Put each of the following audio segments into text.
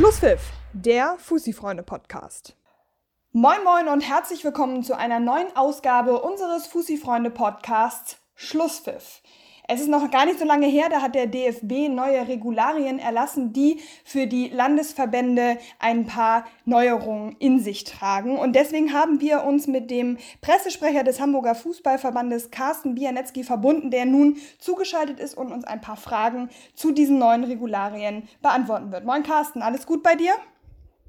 Schlusspfiff, der Fussi-Freunde-Podcast. Moin Moin und herzlich willkommen zu einer neuen Ausgabe unseres Fussi-Freunde-Podcasts Schlusspfiff. Es ist noch gar nicht so lange her, da hat der DFB neue Regularien erlassen, die für die Landesverbände ein paar Neuerungen in sich tragen. Und deswegen haben wir uns mit dem Pressesprecher des Hamburger Fußballverbandes Carsten Bianetzki verbunden, der nun zugeschaltet ist und uns ein paar Fragen zu diesen neuen Regularien beantworten wird. Moin Carsten, alles gut bei dir?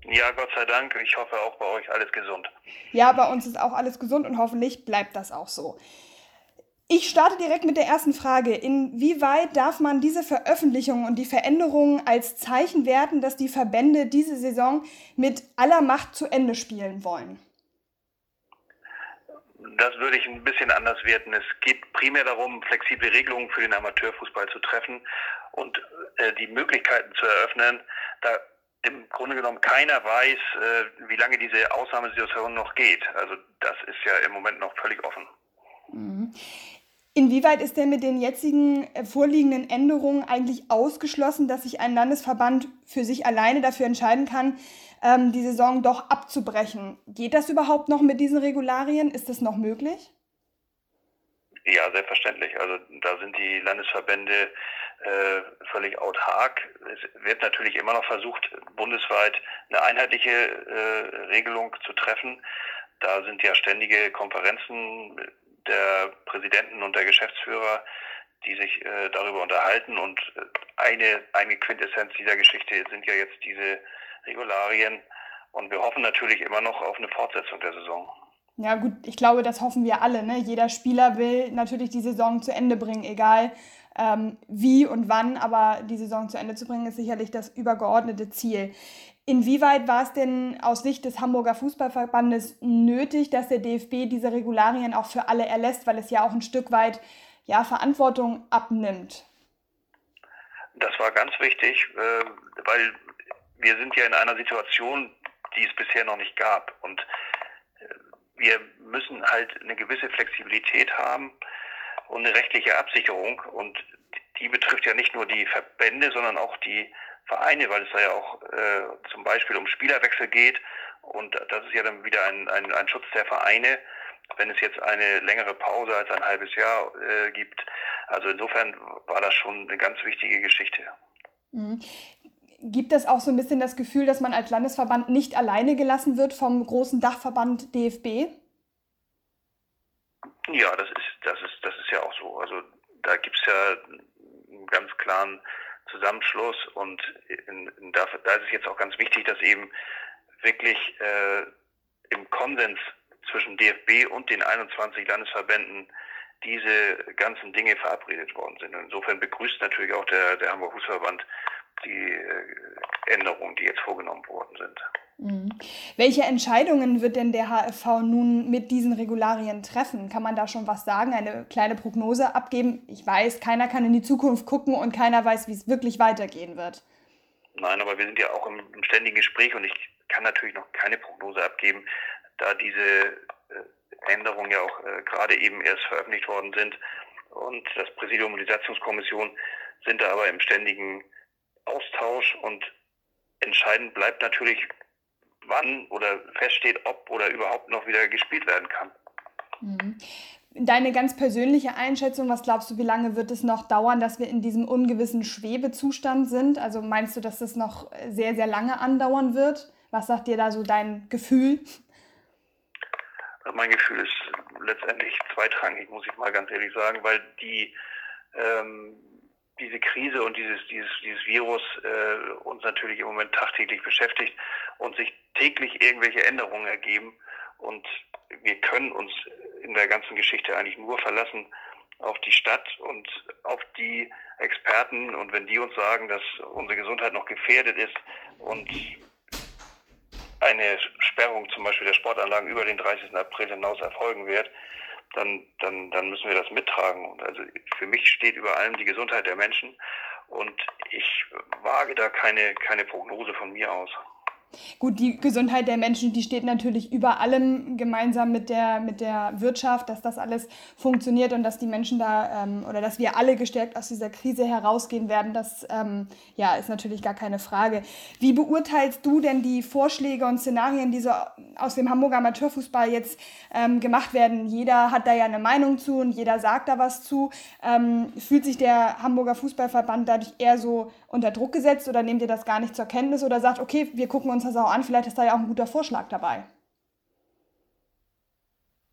Ja, Gott sei Dank. Ich hoffe auch bei euch alles gesund. Ja, bei uns ist auch alles gesund und hoffentlich bleibt das auch so. Ich starte direkt mit der ersten Frage. Inwieweit darf man diese Veröffentlichungen und die Veränderungen als Zeichen werten, dass die Verbände diese Saison mit aller Macht zu Ende spielen wollen? Das würde ich ein bisschen anders werten. Es geht primär darum, flexible Regelungen für den Amateurfußball zu treffen und äh, die Möglichkeiten zu eröffnen, da im Grunde genommen keiner weiß, äh, wie lange diese Ausnahmesituation noch geht. Also das ist ja im Moment noch völlig offen. Mhm. Inwieweit ist denn mit den jetzigen äh, vorliegenden Änderungen eigentlich ausgeschlossen, dass sich ein Landesverband für sich alleine dafür entscheiden kann, ähm, die Saison doch abzubrechen? Geht das überhaupt noch mit diesen Regularien? Ist das noch möglich? Ja, selbstverständlich. Also da sind die Landesverbände äh, völlig autark. Es wird natürlich immer noch versucht, bundesweit eine einheitliche äh, Regelung zu treffen. Da sind ja ständige Konferenzen der Präsidenten und der Geschäftsführer, die sich äh, darüber unterhalten. Und äh, eine, eine Quintessenz dieser Geschichte sind ja jetzt diese Regularien. Und wir hoffen natürlich immer noch auf eine Fortsetzung der Saison. Ja gut, ich glaube, das hoffen wir alle. Ne? Jeder Spieler will natürlich die Saison zu Ende bringen, egal ähm, wie und wann, aber die Saison zu Ende zu bringen, ist sicherlich das übergeordnete Ziel. Inwieweit war es denn aus Sicht des Hamburger Fußballverbandes nötig, dass der DFB diese Regularien auch für alle erlässt, weil es ja auch ein Stück weit ja, Verantwortung abnimmt? Das war ganz wichtig, äh, weil wir sind ja in einer Situation, die es bisher noch nicht gab. Und äh, wir müssen halt eine gewisse Flexibilität haben und eine rechtliche Absicherung. Und die betrifft ja nicht nur die Verbände, sondern auch die Vereine, weil es da ja auch äh, zum Beispiel um Spielerwechsel geht. Und das ist ja dann wieder ein, ein, ein Schutz der Vereine, wenn es jetzt eine längere Pause als ein halbes Jahr äh, gibt. Also insofern war das schon eine ganz wichtige Geschichte. Mhm. Gibt es auch so ein bisschen das Gefühl, dass man als Landesverband nicht alleine gelassen wird vom großen Dachverband DFB? Ja, das ist, das ist, das ist ja auch so. Also da gibt es ja einen ganz klaren Zusammenschluss und da, ist es jetzt auch ganz wichtig, dass eben wirklich äh, im Konsens zwischen DFB und den 21 Landesverbänden diese ganzen Dinge verabredet worden sind. Insofern begrüßt natürlich auch der, der Hamburger Fußballverband die äh, Änderungen, die jetzt vorgenommen worden sind. Mhm. Welche Entscheidungen wird denn der HFV nun mit diesen Regularien treffen? Kann man da schon was sagen, eine kleine Prognose abgeben? Ich weiß, keiner kann in die Zukunft gucken und keiner weiß, wie es wirklich weitergehen wird. Nein, aber wir sind ja auch im, im ständigen Gespräch und ich kann natürlich noch keine Prognose abgeben, da diese äh, Änderungen ja auch äh, gerade eben erst veröffentlicht worden sind und das Präsidium und die Satzungskommission sind da aber im ständigen Austausch und entscheidend bleibt natürlich, wann oder feststeht, ob oder überhaupt noch wieder gespielt werden kann. Mhm. Deine ganz persönliche Einschätzung, was glaubst du, wie lange wird es noch dauern, dass wir in diesem ungewissen Schwebezustand sind? Also meinst du, dass das noch sehr, sehr lange andauern wird? Was sagt dir da so dein Gefühl? Mein Gefühl ist letztendlich zweitrangig, muss ich mal ganz ehrlich sagen, weil die ähm, diese Krise und dieses, dieses, dieses Virus äh, uns natürlich im Moment tagtäglich beschäftigt und sich täglich irgendwelche Änderungen ergeben. Und wir können uns in der ganzen Geschichte eigentlich nur verlassen auf die Stadt und auf die Experten. Und wenn die uns sagen, dass unsere Gesundheit noch gefährdet ist und eine Sperrung zum Beispiel der Sportanlagen über den 30. April hinaus erfolgen wird, dann, dann, dann müssen wir das mittragen. Und also für mich steht über allem die Gesundheit der Menschen und ich wage da keine, keine Prognose von mir aus. Gut, die Gesundheit der Menschen, die steht natürlich über allem gemeinsam mit der, mit der Wirtschaft, dass das alles funktioniert und dass die Menschen da ähm, oder dass wir alle gestärkt aus dieser Krise herausgehen werden, das ähm, ja, ist natürlich gar keine Frage. Wie beurteilst du denn die Vorschläge und Szenarien, die so aus dem Hamburger Amateurfußball jetzt ähm, gemacht werden? Jeder hat da ja eine Meinung zu und jeder sagt da was zu. Ähm, fühlt sich der Hamburger Fußballverband dadurch eher so unter Druck gesetzt oder nehmt ihr das gar nicht zur Kenntnis oder sagt, okay, wir gucken uns das auch an, vielleicht ist da ja auch ein guter Vorschlag dabei?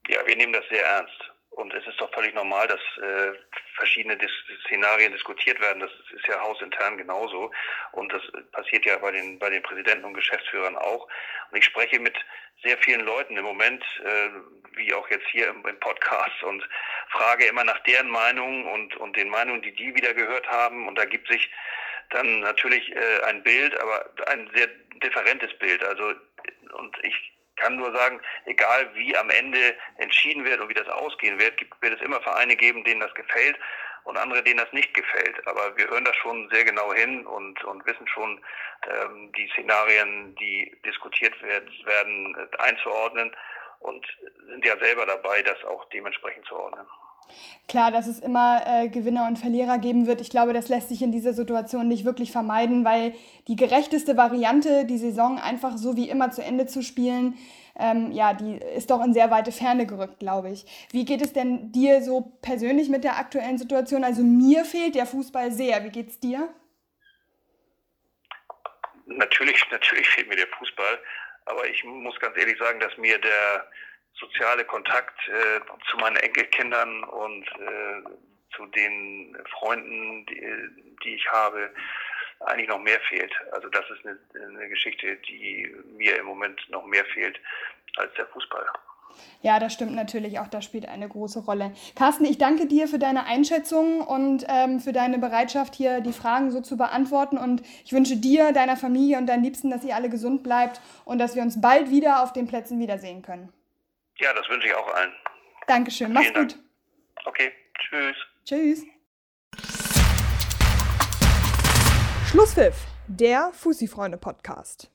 Ja, wir nehmen das sehr ernst. Und es ist doch völlig normal, dass äh, verschiedene Dis Szenarien diskutiert werden. Das ist ja hausintern genauso. Und das passiert ja bei den, bei den Präsidenten und Geschäftsführern auch. Und ich spreche mit sehr vielen Leuten im Moment, äh, wie auch jetzt hier im, im, Podcast, und frage immer nach deren Meinung und, und den Meinungen, die die wieder gehört haben. Und da gibt sich dann natürlich äh, ein Bild, aber ein sehr differentes Bild. Also, und ich kann nur sagen, egal wie am Ende entschieden wird und wie das ausgehen wird, gibt, wird es immer Vereine geben, denen das gefällt und andere, denen das nicht gefällt. Aber wir hören da schon sehr genau hin und, und wissen schon ähm, die Szenarien, die diskutiert wird, werden, äh, einzuordnen und sind ja selber dabei, das auch dementsprechend zu ordnen. Klar, dass es immer äh, Gewinner und Verlierer geben wird. Ich glaube, das lässt sich in dieser Situation nicht wirklich vermeiden, weil die gerechteste Variante, die Saison einfach so wie immer zu Ende zu spielen, ähm, ja, die ist doch in sehr weite Ferne gerückt, glaube ich. Wie geht es denn dir so persönlich mit der aktuellen Situation? Also mir fehlt der Fußball sehr. Wie geht's dir? Natürlich, natürlich fehlt mir der Fußball, aber ich muss ganz ehrlich sagen, dass mir der soziale Kontakt äh, zu meinen Enkelkindern und äh, zu den Freunden, die, die, ich habe, eigentlich noch mehr fehlt. Also das ist eine, eine Geschichte, die mir im Moment noch mehr fehlt als der Fußball. Ja, das stimmt natürlich auch, das spielt eine große Rolle. Carsten, ich danke dir für deine Einschätzung und ähm, für deine Bereitschaft, hier die Fragen so zu beantworten. Und ich wünsche dir, deiner Familie und deinen Liebsten, dass ihr alle gesund bleibt und dass wir uns bald wieder auf den Plätzen wiedersehen können. Ja, das wünsche ich auch allen. Dankeschön. Mach's gut. Okay, tschüss. Tschüss. Schlusspfiff, der Fussi-Freunde-Podcast.